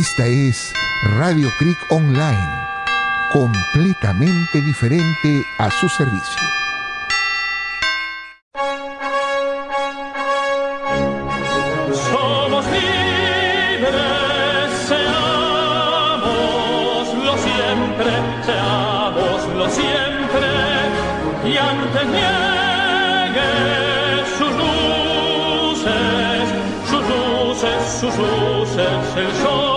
Esta es Radio Creek Online, completamente diferente a su servicio. Somos libres, siempre, seámoslo siempre, y antes niegue sus luces, sus luces, sus luces, el sol,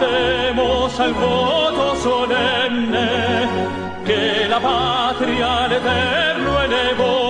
que faltemos al voto solemne, que la patria al eterno elevó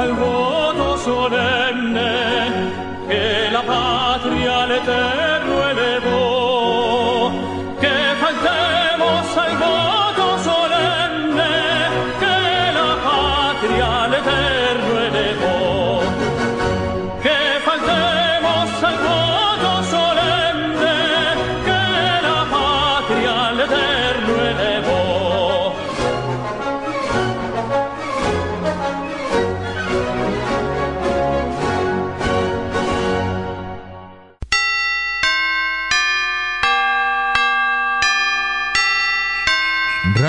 pensa voto solenne che la patria l'eterno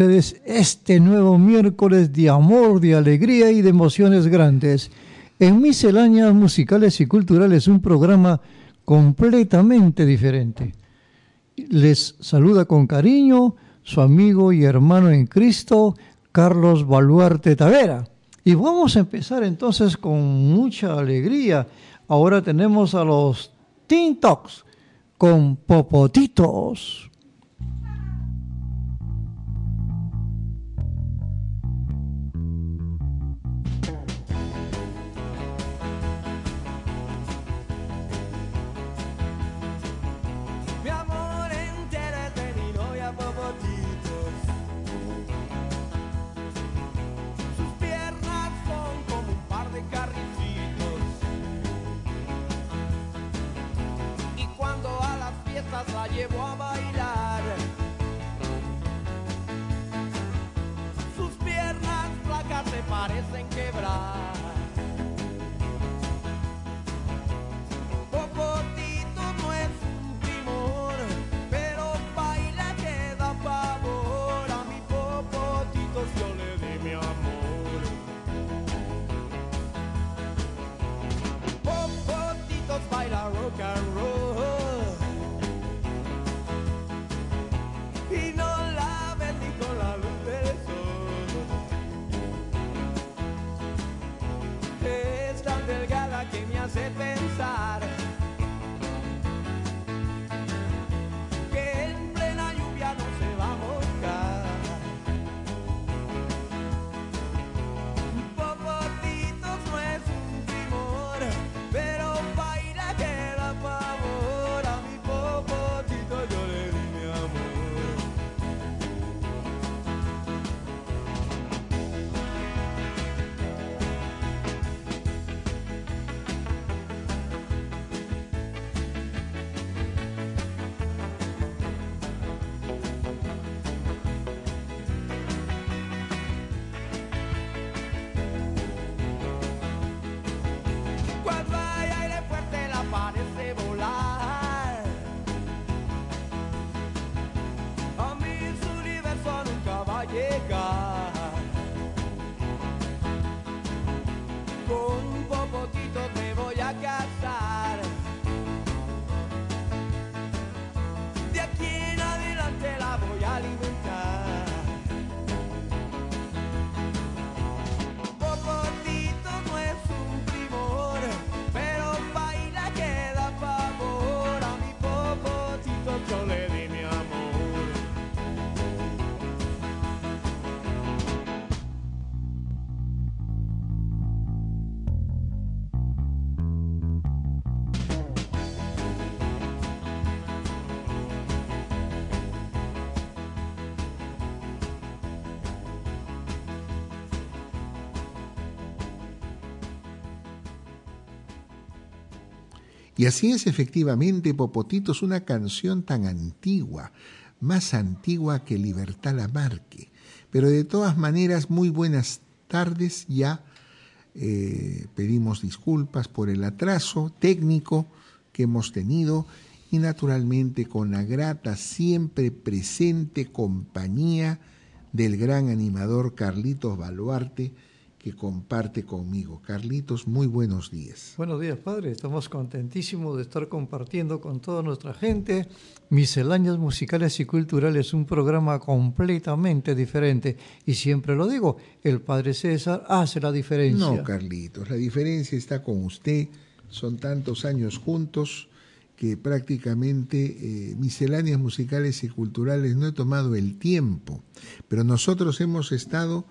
Este nuevo miércoles de amor, de alegría y de emociones grandes. En Misceláneas Musicales y Culturales, un programa completamente diferente. Les saluda con cariño su amigo y hermano en Cristo, Carlos Baluarte Tavera. Y vamos a empezar entonces con mucha alegría. Ahora tenemos a los Teen Talks con Popotitos. Hace Y así es efectivamente, Popotito es una canción tan antigua, más antigua que Libertad Lamarque. Pero de todas maneras, muy buenas tardes. Ya eh, pedimos disculpas por el atraso técnico que hemos tenido y naturalmente con la grata, siempre presente compañía del gran animador Carlitos Baluarte que comparte conmigo. Carlitos, muy buenos días. Buenos días, padre. Estamos contentísimos de estar compartiendo con toda nuestra gente Misceláneas Musicales y Culturales, un programa completamente diferente. Y siempre lo digo, el padre César hace la diferencia. No, Carlitos, la diferencia está con usted. Son tantos años juntos que prácticamente eh, misceláneas musicales y culturales no he tomado el tiempo, pero nosotros hemos estado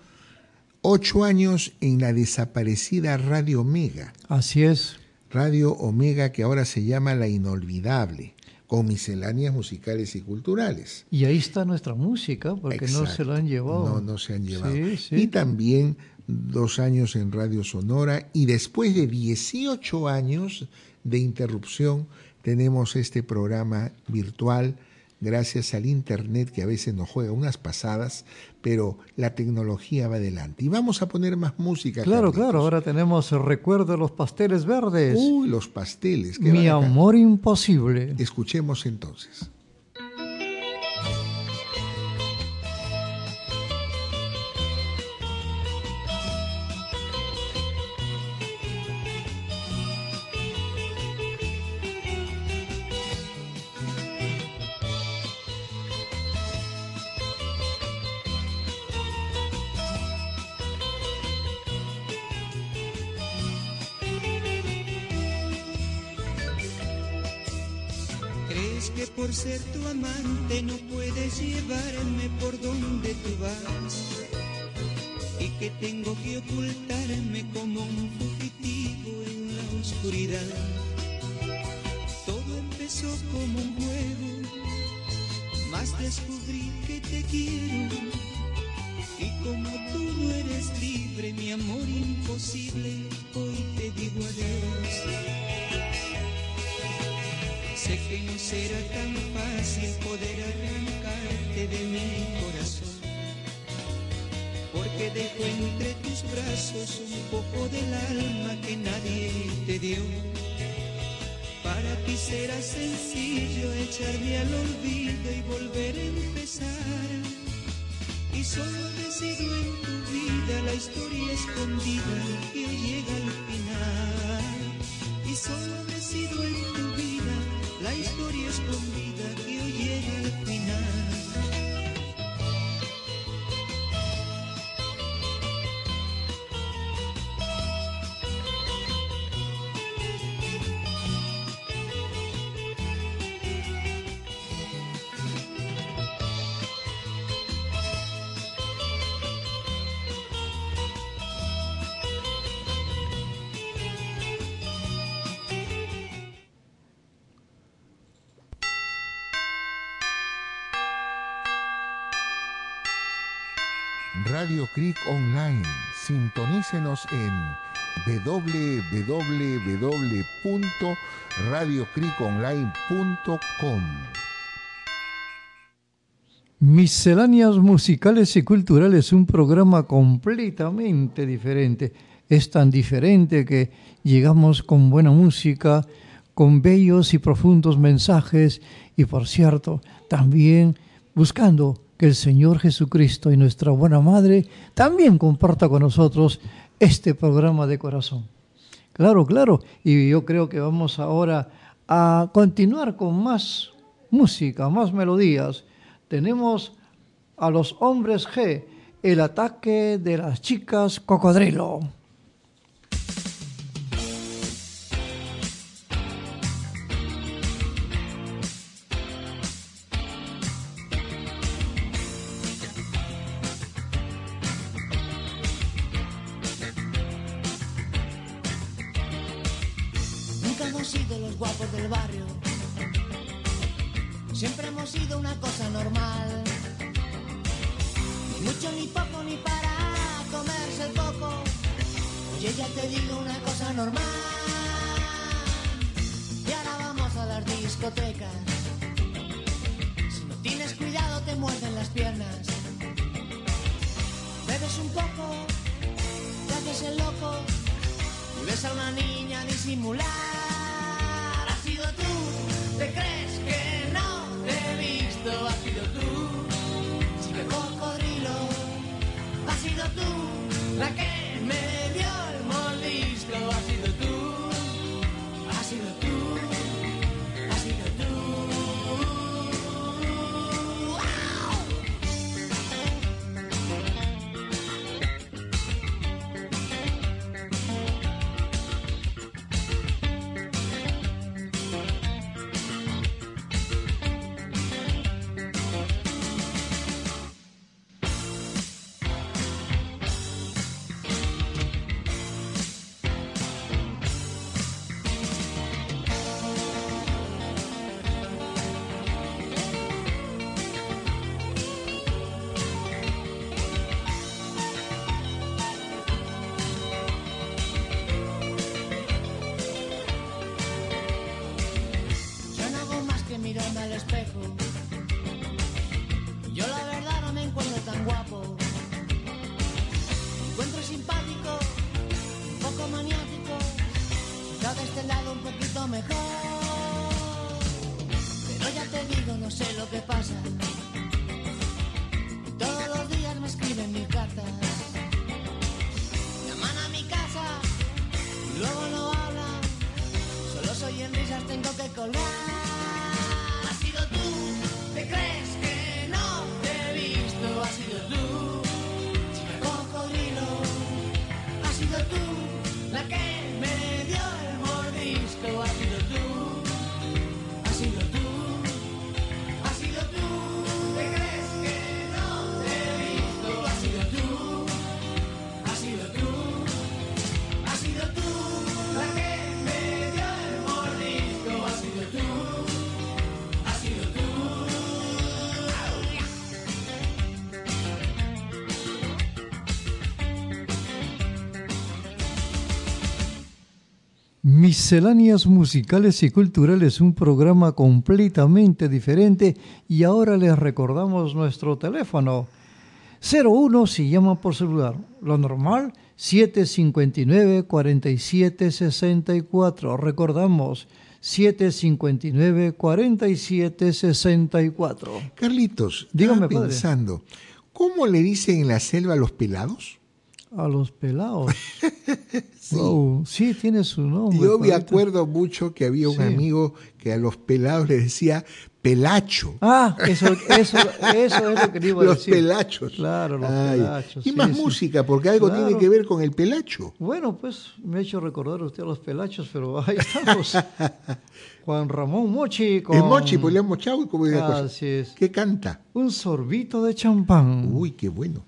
ocho años en la desaparecida Radio Omega. Así es. Radio Omega que ahora se llama La Inolvidable, con misceláneas musicales y culturales. Y ahí está nuestra música, porque no se la han llevado. No, no se han llevado. Sí, sí. Y también dos años en Radio Sonora y después de 18 años de interrupción tenemos este programa virtual gracias al Internet que a veces nos juega unas pasadas, pero la tecnología va adelante. Y vamos a poner más música. Claro, Carlitos. claro, ahora tenemos el recuerdo de los pasteles verdes. Uy, los pasteles. Mi amor imposible. Escuchemos entonces. ¿Crees que por ser tu amante no puedes llevarme por donde tú vas? Y que tengo que ocultarme como un fugitivo en la oscuridad. Todo empezó como un juego, más descubrí que te quiero. Y como tú no eres libre, mi amor imposible, hoy te digo adiós. Sé que no será tan fácil poder arrancarte de mi corazón, porque dejo entre tus brazos un poco del alma que nadie te dio. Para ti será sencillo echarme al olvido y volver a empezar. Y solo decido en tu vida la historia escondida que llega al final. Y solo decido en tu vida la historia escondida que hoy llega al final. Radio Creek Online. Sintonícenos en www.radiocreekonline.com. Misceláneas musicales y culturales, un programa completamente diferente. Es tan diferente que llegamos con buena música, con bellos y profundos mensajes y, por cierto, también buscando que el Señor Jesucristo y nuestra buena Madre también comparta con nosotros este programa de corazón. Claro, claro. Y yo creo que vamos ahora a continuar con más música, más melodías. Tenemos a los hombres G, el ataque de las chicas cocodrilo. Misceláneas musicales y culturales, un programa completamente diferente y ahora les recordamos nuestro teléfono 01 si llaman por celular, lo normal 759-4764, recordamos 759-4764. Carlitos, Dígame, estaba padre. pensando, ¿cómo le dicen en la selva a los pelados? A los pelados. Wow, sí, tiene su nombre. Yo me acuerdo mucho que había un Sí. amigo que a los pelados les decía pelacho. Ah, eso, eso, eso es lo que le iba a los decir. pelachos. Claro, los Ay, pelachos. Y sí, más sí. música, porque algo Claro. tiene que ver con el pelacho. Bueno, pues me ha hecho recordar usted a los pelachos, pero ahí estamos. Juan Ramón Mochi con El mochi, pues le han mochado y como cosa. Así es. ¿Qué canta? un sorbito de champán. Uy, qué bueno.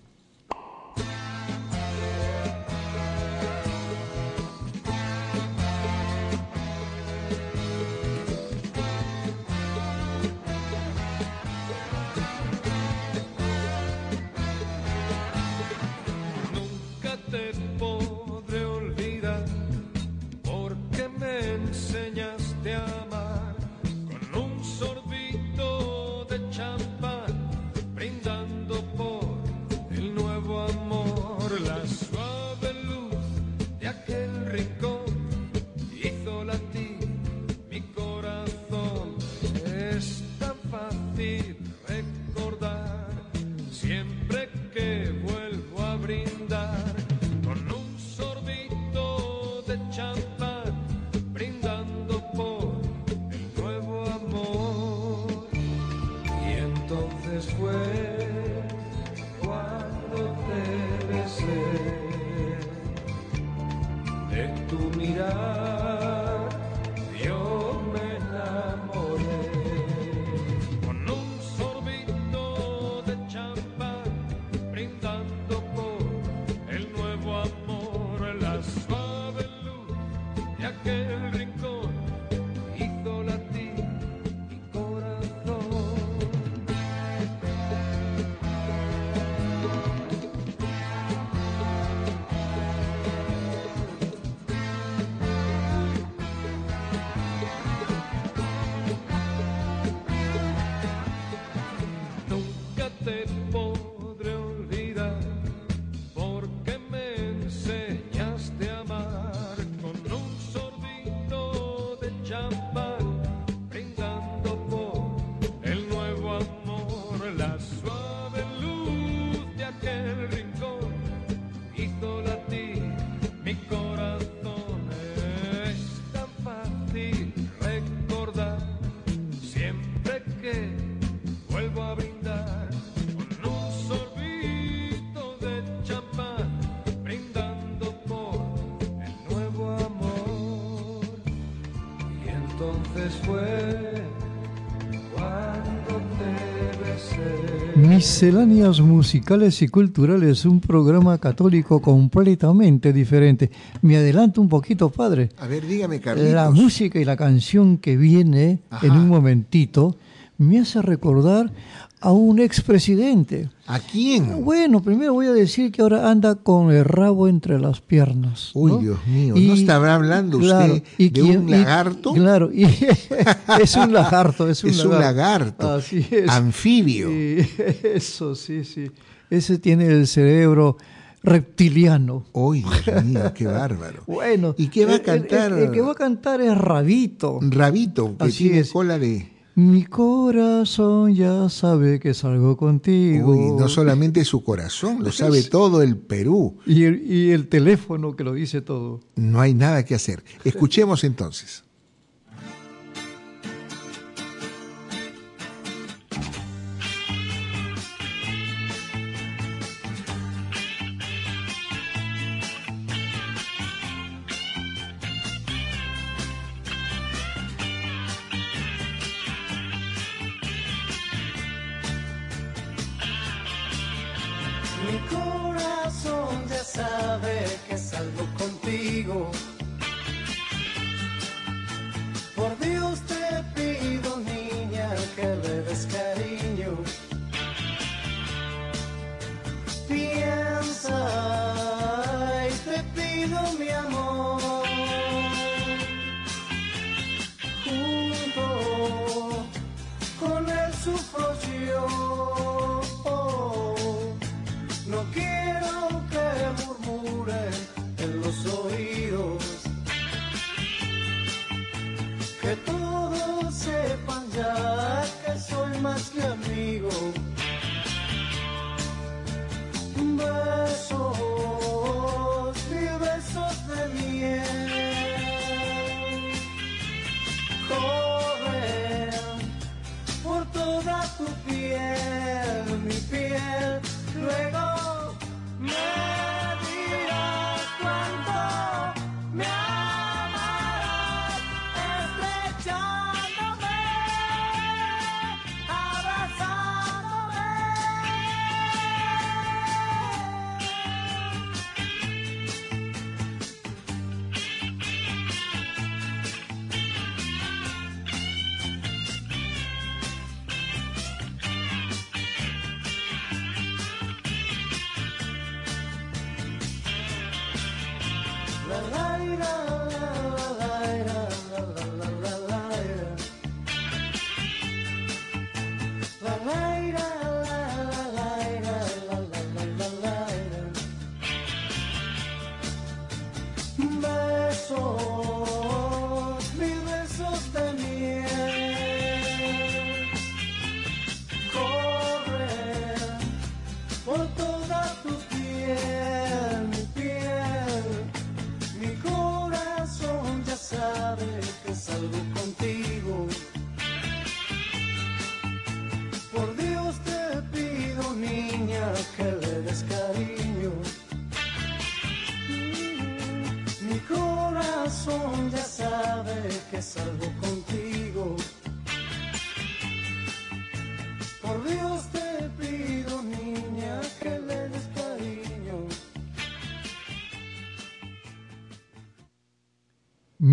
Misceláneas musicales y culturales, un programa católico completamente diferente. Me adelanto un poquito, padre. A ver, dígame, Carlitos. La música y la canción que viene Ajá. en un momentito me hace recordar a un expresidente. ¿A quién? Bueno, primero voy a decir que ahora anda con el rabo entre las piernas. Uy, ¿no? Dios mío, ¿no estará hablando usted de un lagarto? claro, y es un lagarto, es un Es un lagarto, Así es. anfibio. Eso, sí, sí. Ese tiene el cerebro reptiliano. Uy, Dios mío, qué bárbaro. Bueno. ¿Y qué va a el- el- cantar? El, que va a cantar es Rabito. Rabito, que Así tiene es. cola de... Mi corazón ya sabe que salgo contigo. Uy, no solamente su corazón, lo sabe todo el Perú. y, el, y el teléfono que lo dice todo. No hay nada que hacer. Escuchemos entonces. Mi corazón ya sabe que salgo contigo.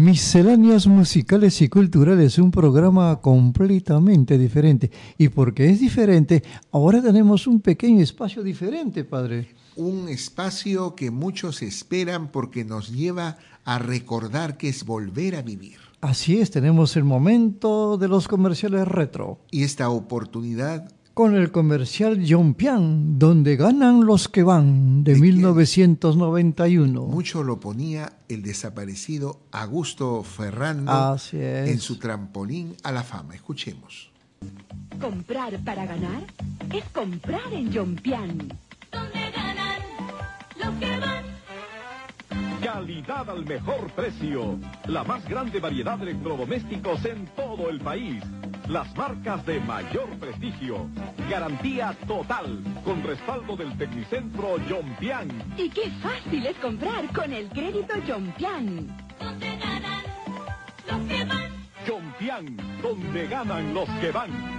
Misceláneas musicales y culturales, un programa completamente diferente. Y porque es diferente, ahora tenemos un pequeño espacio diferente, padre. Un espacio que muchos esperan porque nos lleva a recordar que es volver a vivir. Así es, tenemos el momento de los comerciales retro. Y esta oportunidad Con el comercial Yompian, donde ganan los que van, de ¿De quién? 1991. mucho lo ponía el desaparecido Augusto Ferrando Así es. en su trampolín a la fama. Escuchemos. Comprar para ganar es comprar en Yompian. Donde ganan los que van. Calidad al mejor precio. La más grande variedad de electrodomésticos en todo el país. Las marcas de mayor prestigio. Garantía total. Con respaldo del Tecnicentro Yompian. Y qué fácil es comprar con el crédito Yompian. Donde ganan los que van. Yompian, donde ganan los que van.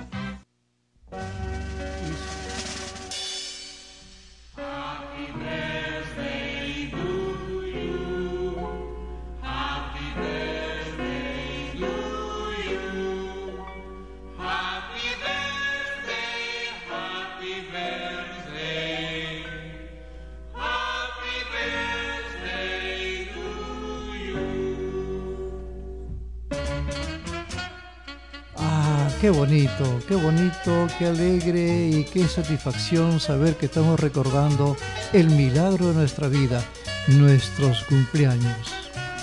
Qué bonito, qué bonito, qué alegre y qué satisfacción saber que estamos recordando el milagro de nuestra vida, nuestros cumpleaños.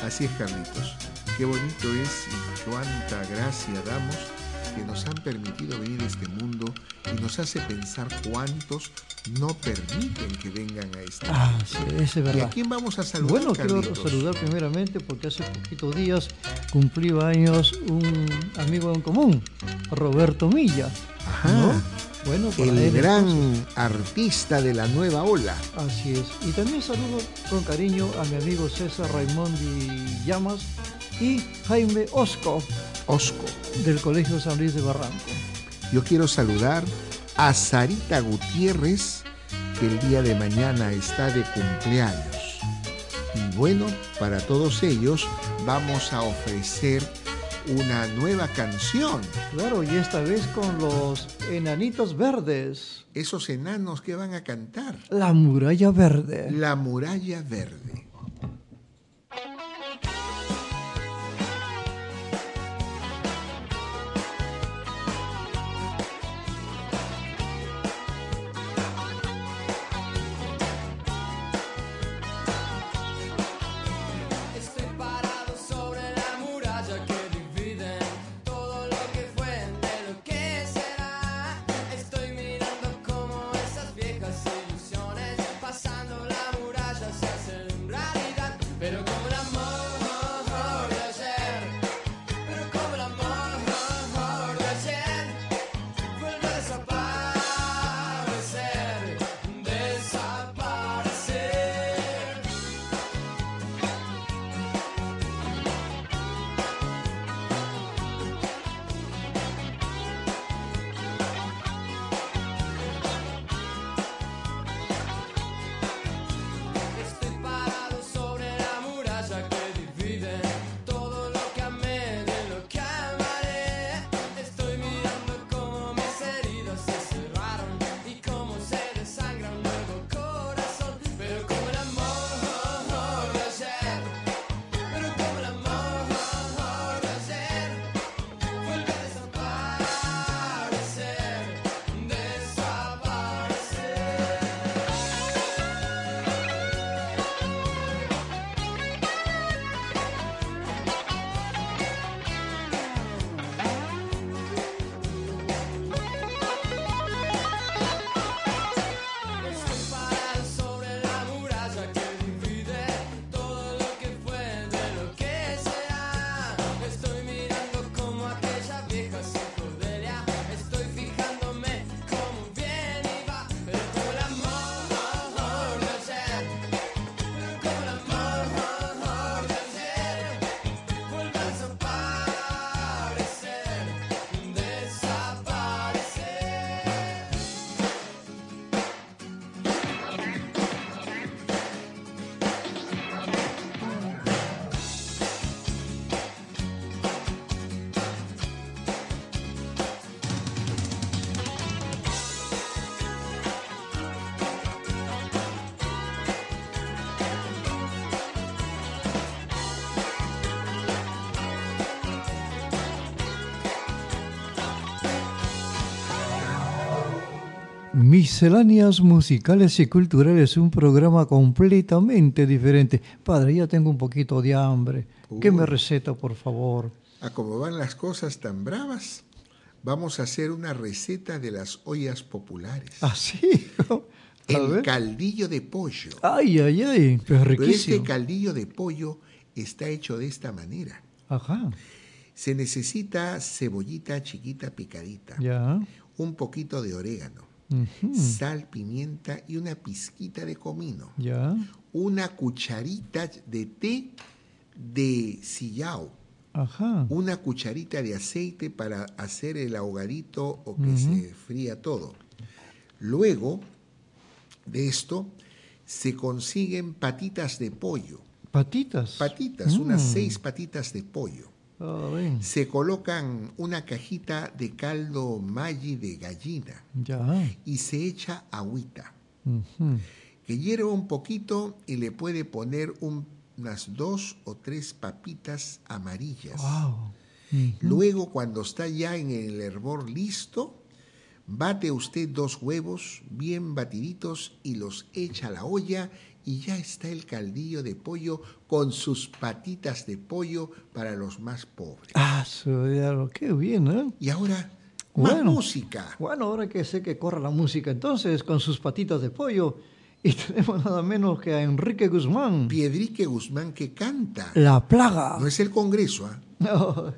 Así es, Carlitos. Qué bonito es y cuánta gracia damos que nos han permitido venir a este mundo y nos hace pensar cuántos no permiten que vengan a mundo. Ah, sí, es ¿Y a verdad. quién vamos a saludar, Bueno, quiero saludar primeramente porque hace poquitos días cumplió años un amigo en común, Roberto Milla. Ajá. ¿no? Bueno, El gran artista de la nueva ola. Así es. Y también saludo con cariño a mi amigo César Raimondi Llamas y Jaime Osco Osco. del Colegio San Luis de Barranco. Yo quiero saludar a Sarita Gutiérrez, que el día de mañana está de cumpleaños. Y bueno, para todos ellos vamos a ofrecer una nueva canción. Claro, y esta vez con los enanitos verdes. Esos enanos que van a cantar. La muralla verde. La muralla verde. Misceláneas musicales y culturales, un programa completamente diferente. Padre, ya tengo un poquito de hambre. ¿Qué me receta, por favor? A como van las cosas tan bravas, vamos a hacer una receta de las ollas populares. ¿Ah, sí? El ver. caldillo de pollo. Ay, ay, ay, pues Pero este riquísimo. caldillo de pollo está hecho de esta manera. Ajá, Se necesita cebollita chiquita picadita, ya. un poquito de orégano, Sal, pimienta y una pizquita de comino. Ya. Una cucharita de té de sillao. Ajá. Una cucharita de aceite para hacer el ahogadito o que se fría todo. Luego de esto se consiguen patitas de pollo. Patitas. Patitas, unas Mm. seis patitas de pollo. Se colocan una cajita de caldo Maggi de gallina Ya. y se echa agüita, que hierva un poquito y le puede poner un- unas dos o tres papitas amarillas. Wow. Luego, cuando está ya en el hervor listo, bate usted dos huevos bien batiditos y los echa a la olla y ya está el caldillo de pollo con sus patitas de pollo para los más pobres. Ah, qué bien, ¿eh? Y ahora, más Bueno. música. Bueno, ahora que sé que corre la música, entonces, con sus patitas de pollo, y tenemos nada menos que a Enrique Guzmán. Piedrique Guzmán que canta. La plaga. No es el Congreso, ¿ah? No.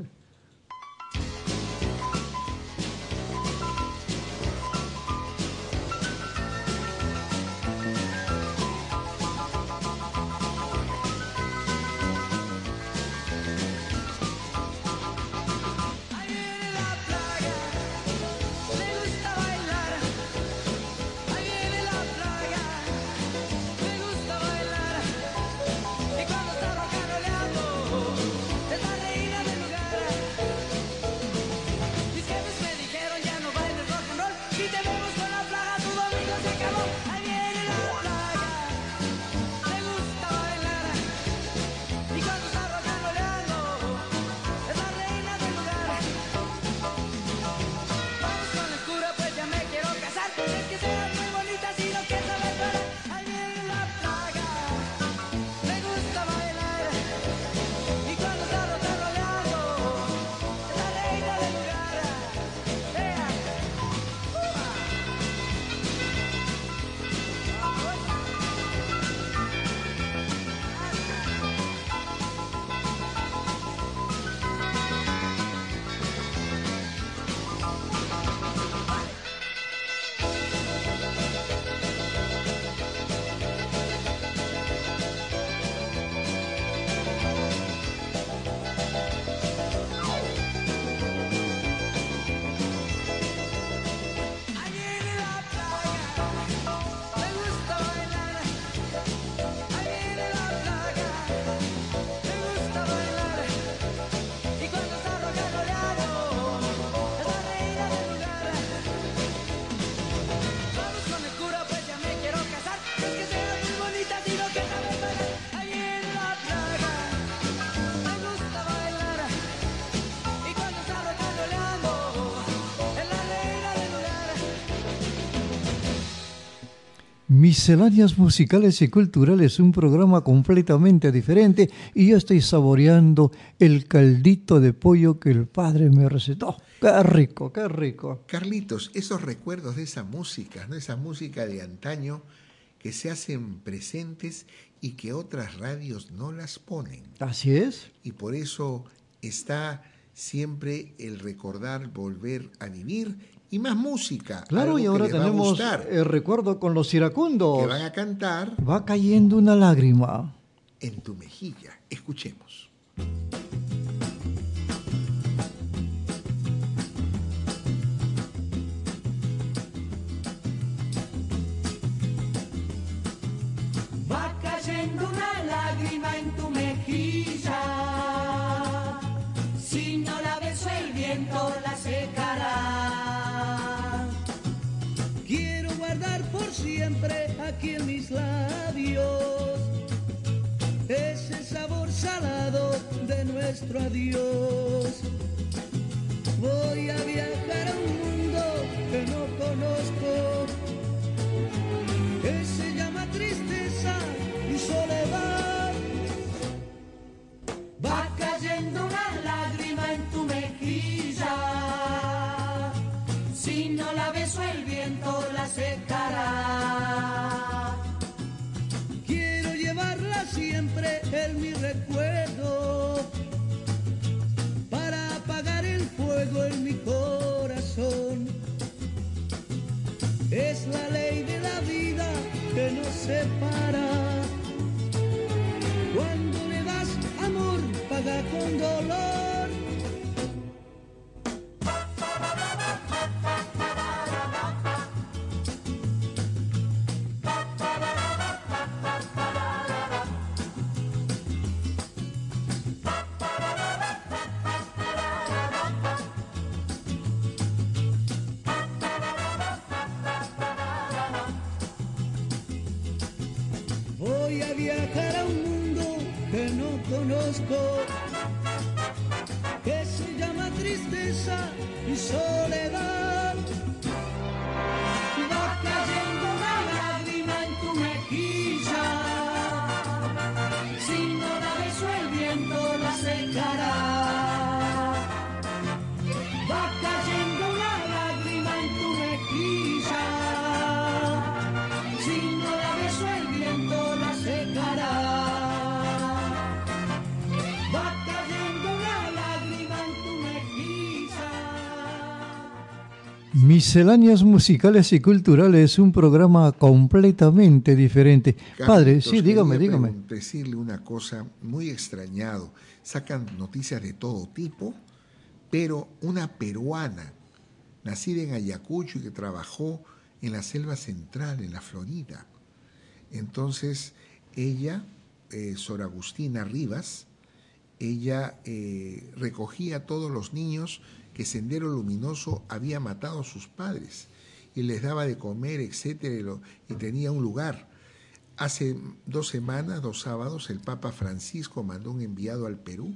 Misceláneas musicales y culturales, un programa completamente diferente y yo estoy saboreando el caldito de pollo que el padre me recetó. Qué rico, qué rico. Carlitos, esos recuerdos de esa música, ¿no? esa música de antaño que se hacen presentes y que otras radios no las ponen. Así es. Y por eso está siempre el recordar, volver a vivir y más música. Claro, y ahora tenemos el recuerdo con los iracundos. que van a cantar Va cayendo una lágrima. en tu mejilla. Escuchemos. Labios ese sabor salado de nuestro adiós. Voy a viajar a un mundo que no conozco, que se llama tristeza y soledad. Va cayendo una lágrima en tu mejilla. Si no la beso el viento la secará. La ley de la vida que nos separa. Conozco, Misceláneas musicales y culturales, un programa completamente diferente. Padre, sí, dígame, dígame. Decirle una cosa muy extrañado. Sacan noticias de todo tipo, pero una peruana, nacida en Ayacucho y que trabajó en la selva central, en la Florida. Entonces, ella, eh, Sor Agustina Rivas, ella eh, recogía a todos los niños que Sendero Luminoso había matado a sus padres y les daba de comer, etcétera, y, tenía un lugar. Hace dos semanas, dos sábados, el Papa Francisco mandó un enviado al Perú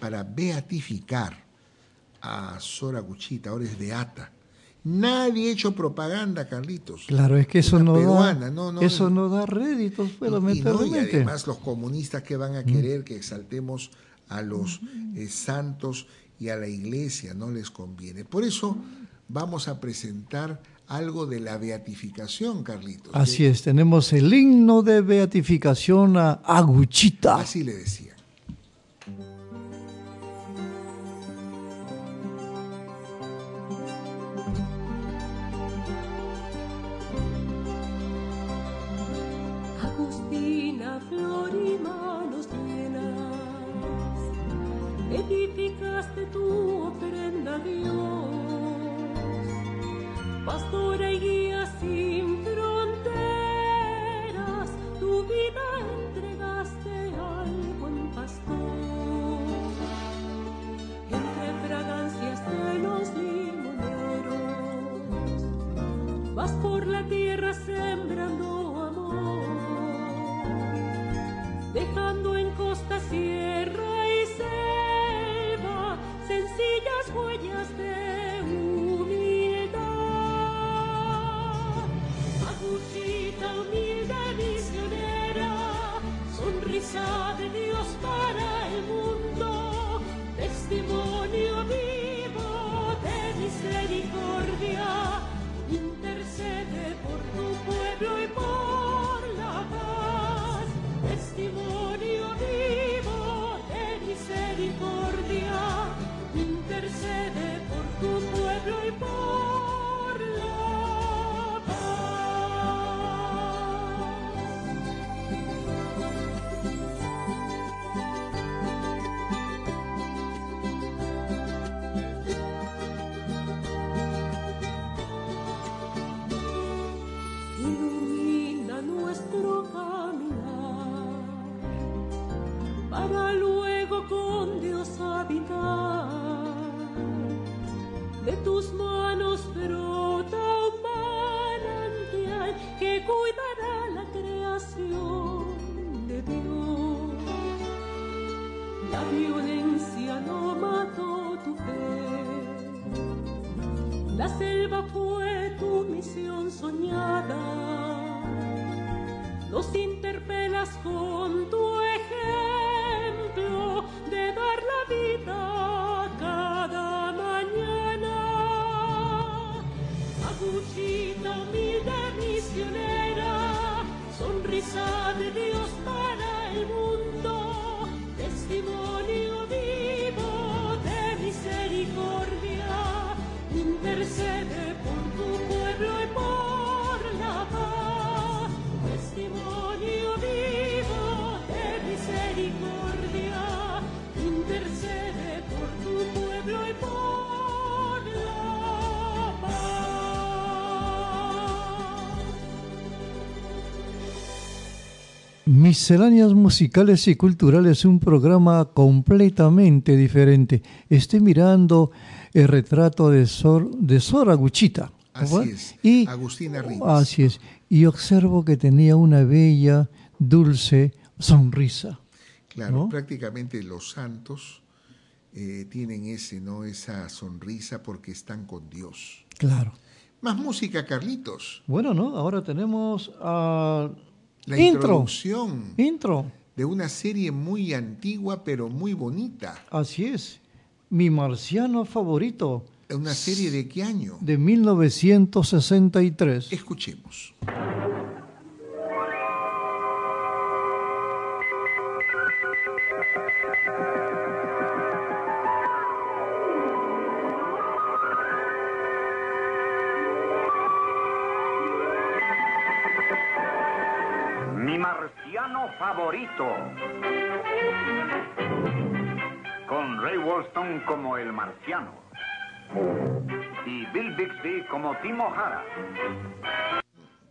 para beatificar a Sor Aguchita, ahora es beata. Nadie ha hecho propaganda, Carlitos. Claro, es que eso no peruana, da, no, no, eso no da réditos, pero y, no, y además los comunistas que van a querer que exaltemos a los eh, santos y a la iglesia, no les conviene. Por eso vamos a presentar algo de la beatificación, Carlitos. Así es, tenemos el himno de beatificación a Aguchita. Así le decía. Misceláneas musicales y culturales, un programa completamente diferente. Estoy mirando el retrato de Sor, de Sor Aguchita. Así ¿verdad? es, Y, Agustina Rivas. Así es. Y observo que tenía una bella, dulce sonrisa. Claro, ¿no? prácticamente los santos eh, tienen ese, ¿no? Esa sonrisa porque están con Dios. Claro. Más música, Carlitos. Bueno, ¿no? Ahora tenemos a La intro. introducción Intro. de una serie muy antigua pero muy bonita. Así es. Mi marciano favorito ¿Una serie de qué año? de 1963. Escuchemos. Favorito. Con Ray Walston como el marciano. Y Bill Bixby como Timo Hara.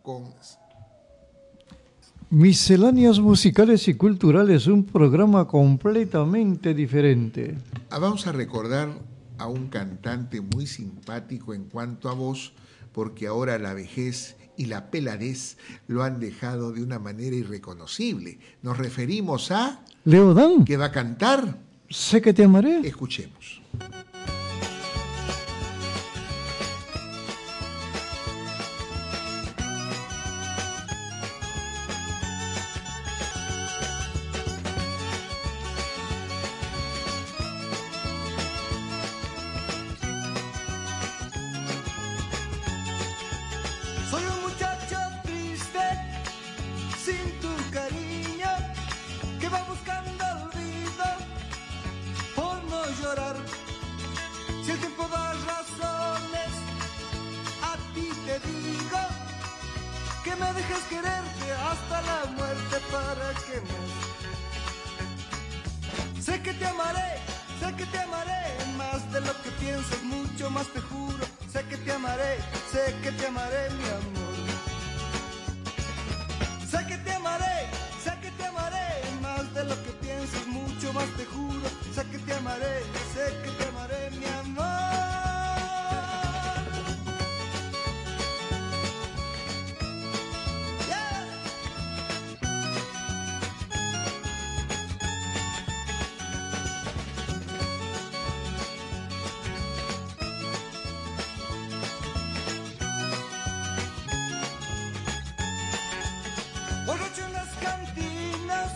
Con Misceláneas musicales y culturales, un programa completamente diferente. Ah, Vamos a recordar a un cantante muy simpático en cuanto a voz, porque ahora la vejez y la peladez lo han dejado de una manera irreconocible. Nos referimos a Leodán, que va a cantar. sé que te amaré. Escuchemos.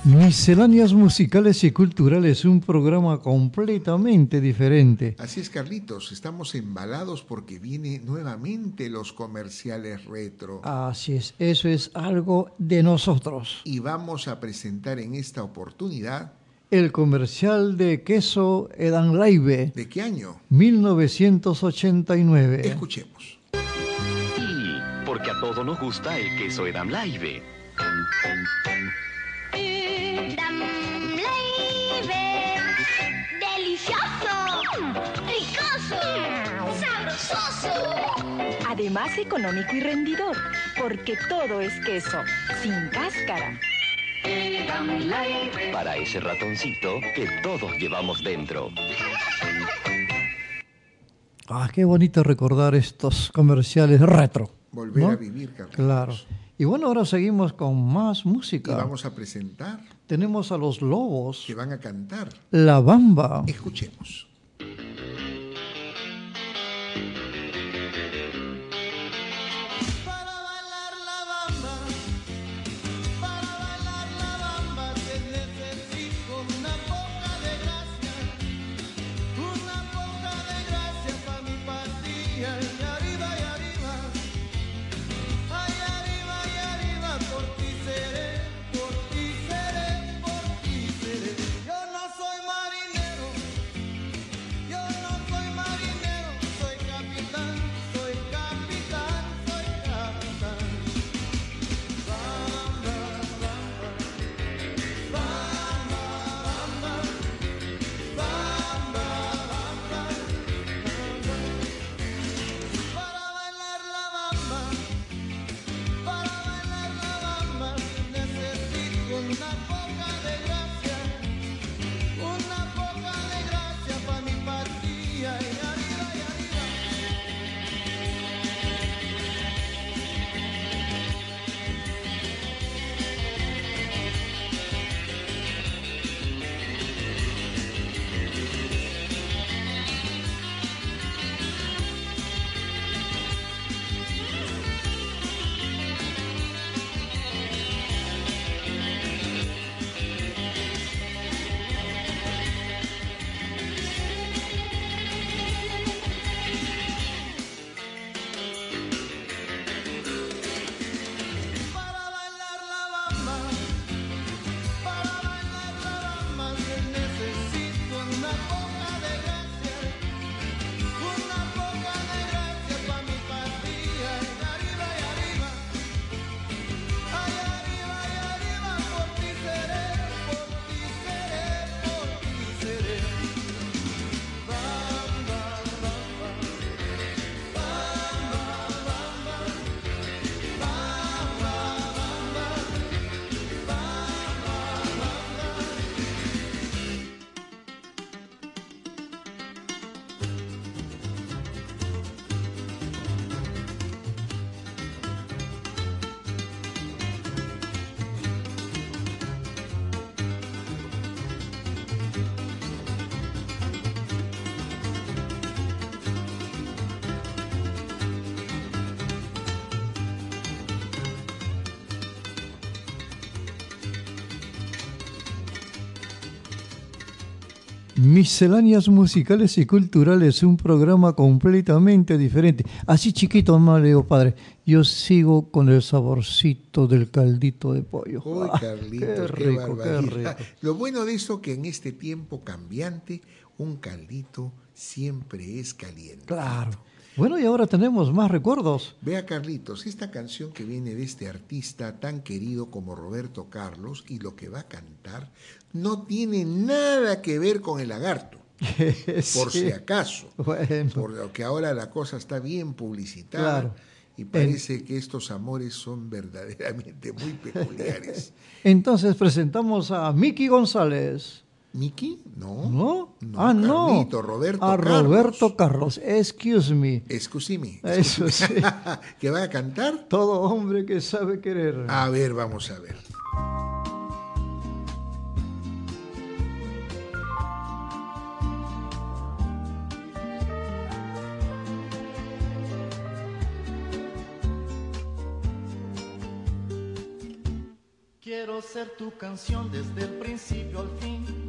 Misceláneas musicales y culturales, un programa completamente diferente. Así es, Carlitos, estamos embalados porque viene nuevamente los comerciales retro. Así es, eso es algo de nosotros. Y vamos a presentar en esta oportunidad, El comercial de queso Edan Laibe, ¿de qué año? 1989. Escuchemos. Y porque a todos nos gusta el queso Edam Laibe. Además económico y rendidor, porque todo es queso, sin cáscara. Para ese ratoncito que todos llevamos dentro. Ah, qué bonito recordar estos comerciales retro. Volver ¿no? a vivir, Carlitos. Claro. Y bueno, ahora seguimos con más Y música. vamos a presentar Tenemos a los lobos, que van a cantar. La Bamba. Escuchemos. Misceláneas musicales y culturales, un programa completamente diferente. Así chiquito, más le digo, padre, yo sigo con el saborcito del caldito de pollo. Uy, Ah, qué qué, rico, qué barbaridad. rico. Lo bueno de eso que en este tiempo cambiante, un caldito siempre es caliente. Claro. Bueno, y ahora tenemos más recuerdos. Vea, Carlitos, esta canción que viene de este artista tan querido como Roberto Carlos y lo que va a cantar no tiene nada que ver con el lagarto. Por si acaso. Bueno. Porque ahora la cosa está bien publicitada. Claro. Y parece que estos amores son verdaderamente muy peculiares. Entonces presentamos a Miki González. ¿Miki? No. ¿No? No, ah, no. Carlito, Roberto a Carlos. Roberto Carlos. Excuse me. Excuse me. Eso sí. ¿Que va a cantar? Todo hombre que sabe querer. A ver, vamos a ver. Quiero ser tu canción desde el principio al fin.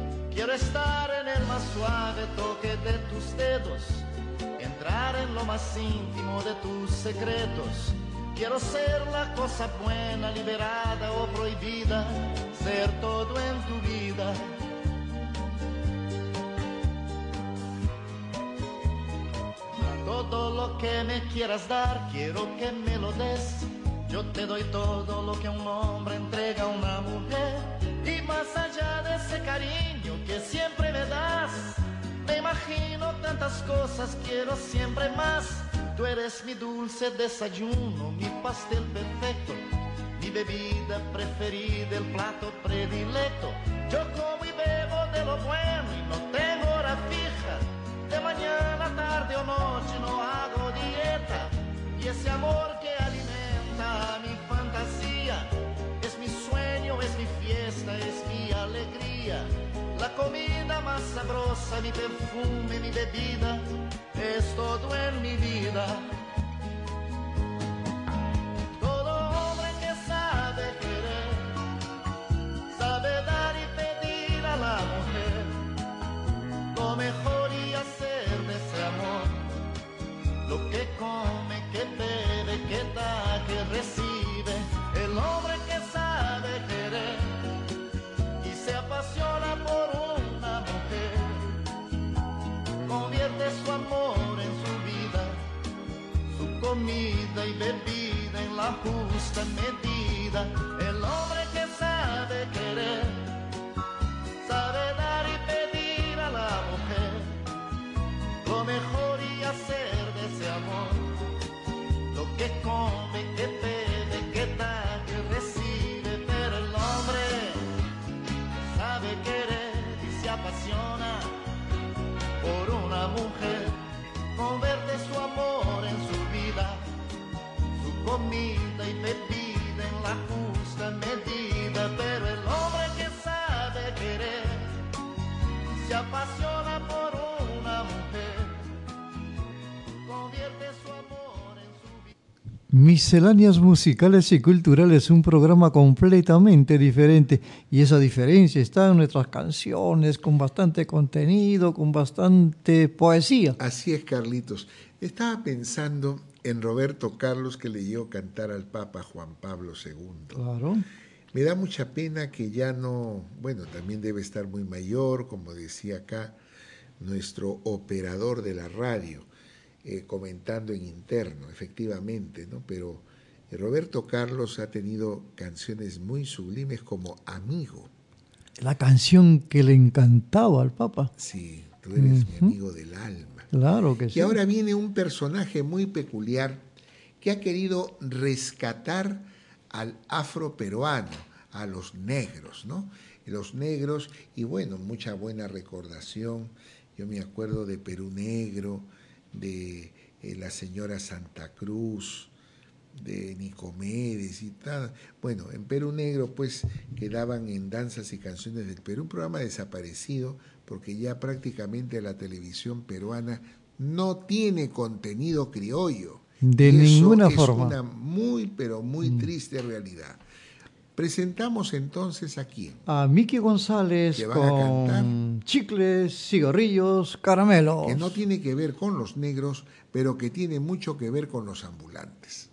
Quiero estar en el más suave toque de tus dedos. Entrar en lo más íntimo de tus secretos. Quiero ser la cosa buena, liberada o prohibida. Ser todo en tu vida. Todo lo que me quieras dar, quiero que me lo des. Yo te doy todo lo que un hombre entrega a una mujer. Y más allá de ese cariño que siempre me das. Me imagino tantas cosas, quiero siempre más. Tú eres mi dulce desayuno, mi pastel perfecto, mi bebida preferida, el plato predilecto. Yo como y bebo de lo bueno y no tengo hora fija. De mañana, tarde o noche no hago dieta. Y ese amor que alimenta mi fantasía es mi sueño, es mi fiesta, es mi alegría. la comida massa grossa mi perfume, mi bebida, es todo en mi vida. Comida y bebida en la justa medida. El hombre que sabe querer, sabe dar y pedir a la mujer lo mejor y hacer de ese amor lo que come, que bebe, que da, que recibe, pero el hombre sabe querer y se apasiona por una mujer, convierte su amor comida y bebida en la justa medida, pero el hombre que sabe querer se apasiona por una mujer, convierte su amor en su vida. Misceláneas musicales y culturales, un programa completamente diferente. Y esa diferencia está en nuestras canciones, con bastante contenido, con bastante poesía. Así es, Carlitos. Estaba pensando en Roberto Carlos que leyó cantar al Papa Juan Pablo II. Claro. Me da mucha pena que ya no, bueno, también debe estar muy mayor, como decía acá nuestro operador de la radio, eh, comentando en interno, efectivamente, ¿no? Pero Roberto Carlos ha tenido canciones muy sublimes como Amigo. La canción que le encantaba al Papa. Sí, tú eres mi amigo del alma. Claro que sí. Y ahora viene un personaje muy peculiar que ha querido rescatar al afroperuano, a los negros, ¿no? Los negros, y bueno, mucha buena recordación. Yo me acuerdo de Perú Negro, de eh, la señora Santa Cruz, de Nicomedes y tal. Bueno, en Perú Negro pues quedaban en Danzas y Canciones del Perú, un programa desaparecido porque ya prácticamente la televisión peruana no tiene contenido criollo. De Y eso ninguna es forma. una muy pero muy triste realidad. Presentamos entonces aquí A Miki González a con chicles, cigarrillos, caramelos. que no tiene que ver con los negros, pero que tiene mucho que ver con los ambulantes.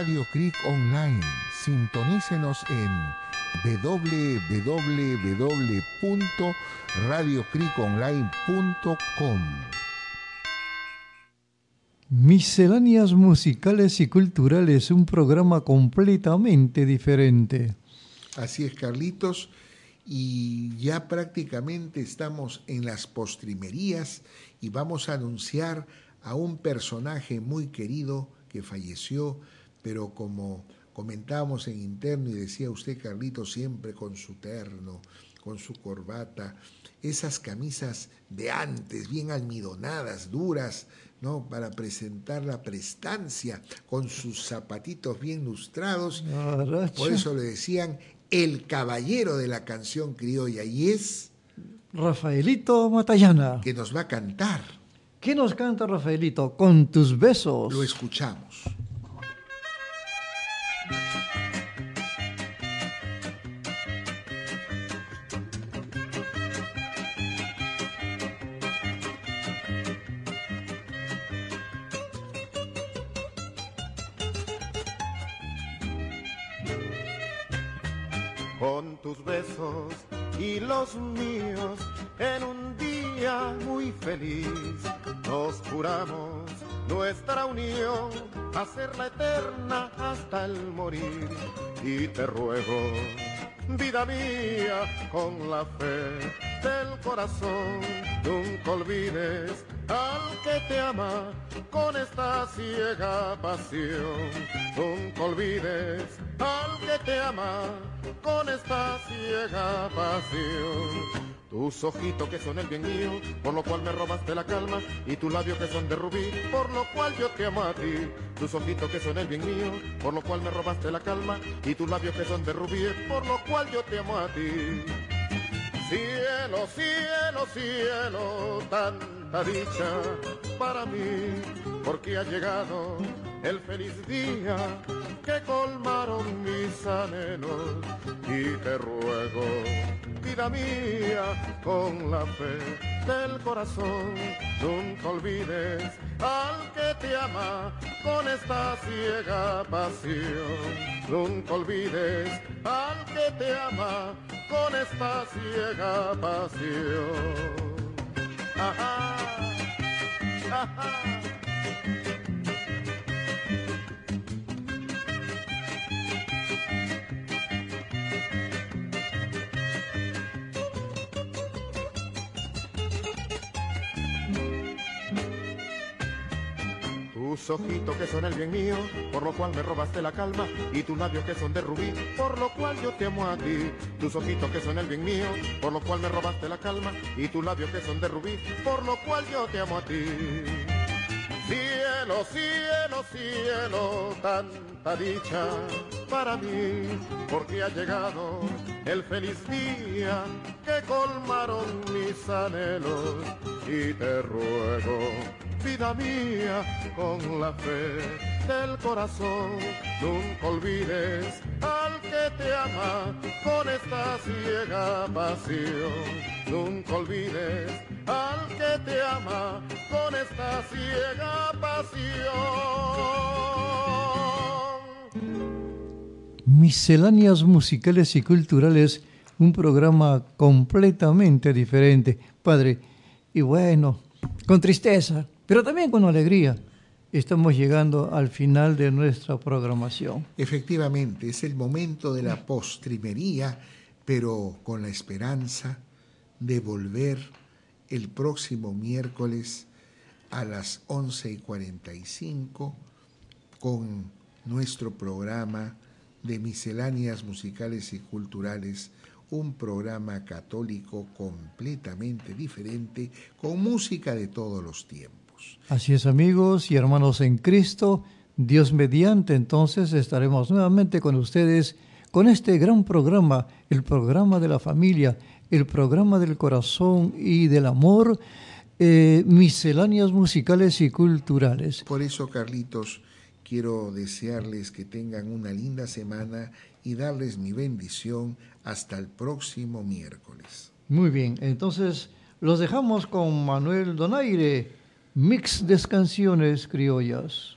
Radio Creek Online. Sintonícenos en www.radiocriconline.com. Misceláneas musicales y culturales, un programa completamente diferente. Así es, Carlitos. Y ya prácticamente estamos en las postrimerías y vamos a anunciar a un personaje muy querido que falleció, pero como comentábamos en interno y decía usted, Carlitos, siempre con su terno, con su corbata, esas camisas de antes, bien almidonadas, duras, ¿no? Para presentar la prestancia, con sus zapatitos bien lustrados. Por eso le decían el caballero de la canción criolla, y es Rafaelito Matallana. que nos va a cantar. ¿Qué nos canta Rafaelito? Con tus besos. Lo escuchamos. Los míos en un día muy feliz. Nos juramos nuestra unión, hacerla eterna hasta el morir. Y te ruego, vida mía, con la fe del corazón, nunca olvides al que te ama con esta ciega pasión. Nunca olvides al que te ama con esta ciega pasión. Tus ojitos que son el bien mío, por lo cual me robaste la calma, y tus labios que son de rubí, por lo cual yo te amo a ti. Tus ojitos que son el bien mío, por lo cual me robaste la calma, y tus labios que son de rubí, por lo cual yo te amo a ti. Cielo, cielo, cielo, tanta dicha para mí, porque ha llegado el feliz día que colmaron mis anhelos y te ruego, vida mía, con la fe del corazón, nunca olvides al que te ama con esta ciega pasión. Nunca olvides al que te ama con esta ciega pasión. Ajá, ajá. Tus ojitos que son el bien mío, por lo cual me robaste la calma, y tus labios que son de rubí, por lo cual yo te amo a ti. Tus ojitos que son el bien mío, por lo cual me robaste la calma, y tus labios que son de rubí, por lo cual yo te amo a ti. Cielo, cielo, cielo, tanta dicha para mí, porque ha llegado el feliz día que colmaron mis anhelos y te ruego, vida mía, con la fe del corazón, nunca olvides al que te ama con esta ciega pasión. Nunca olvides al que te ama con esta ciega pasión. Misceláneas musicales y culturales, un programa completamente diferente, padre. Y bueno, con tristeza, pero también con alegría, estamos llegando al final de nuestra programación. Efectivamente, es el momento de la postrimería, pero con la esperanza de volver el próximo miércoles a las 11 y 45 con nuestro programa de misceláneas musicales y culturales, un programa católico completamente diferente, con música de todos los tiempos. Así es amigos y hermanos en Cristo, Dios mediante, entonces estaremos nuevamente con ustedes con este gran programa, el programa de la familia, el programa del corazón y del amor, eh, misceláneas musicales y culturales. Por eso, Carlitos, quiero desearles que tengan una linda semana y darles mi bendición hasta el próximo miércoles. Muy bien, entonces los dejamos con Manuel Donaire, mix de canciones criollas.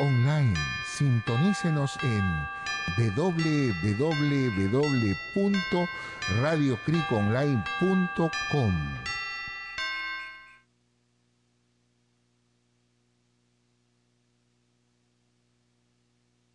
online. Sintonícenos en www.radiocriconline.com.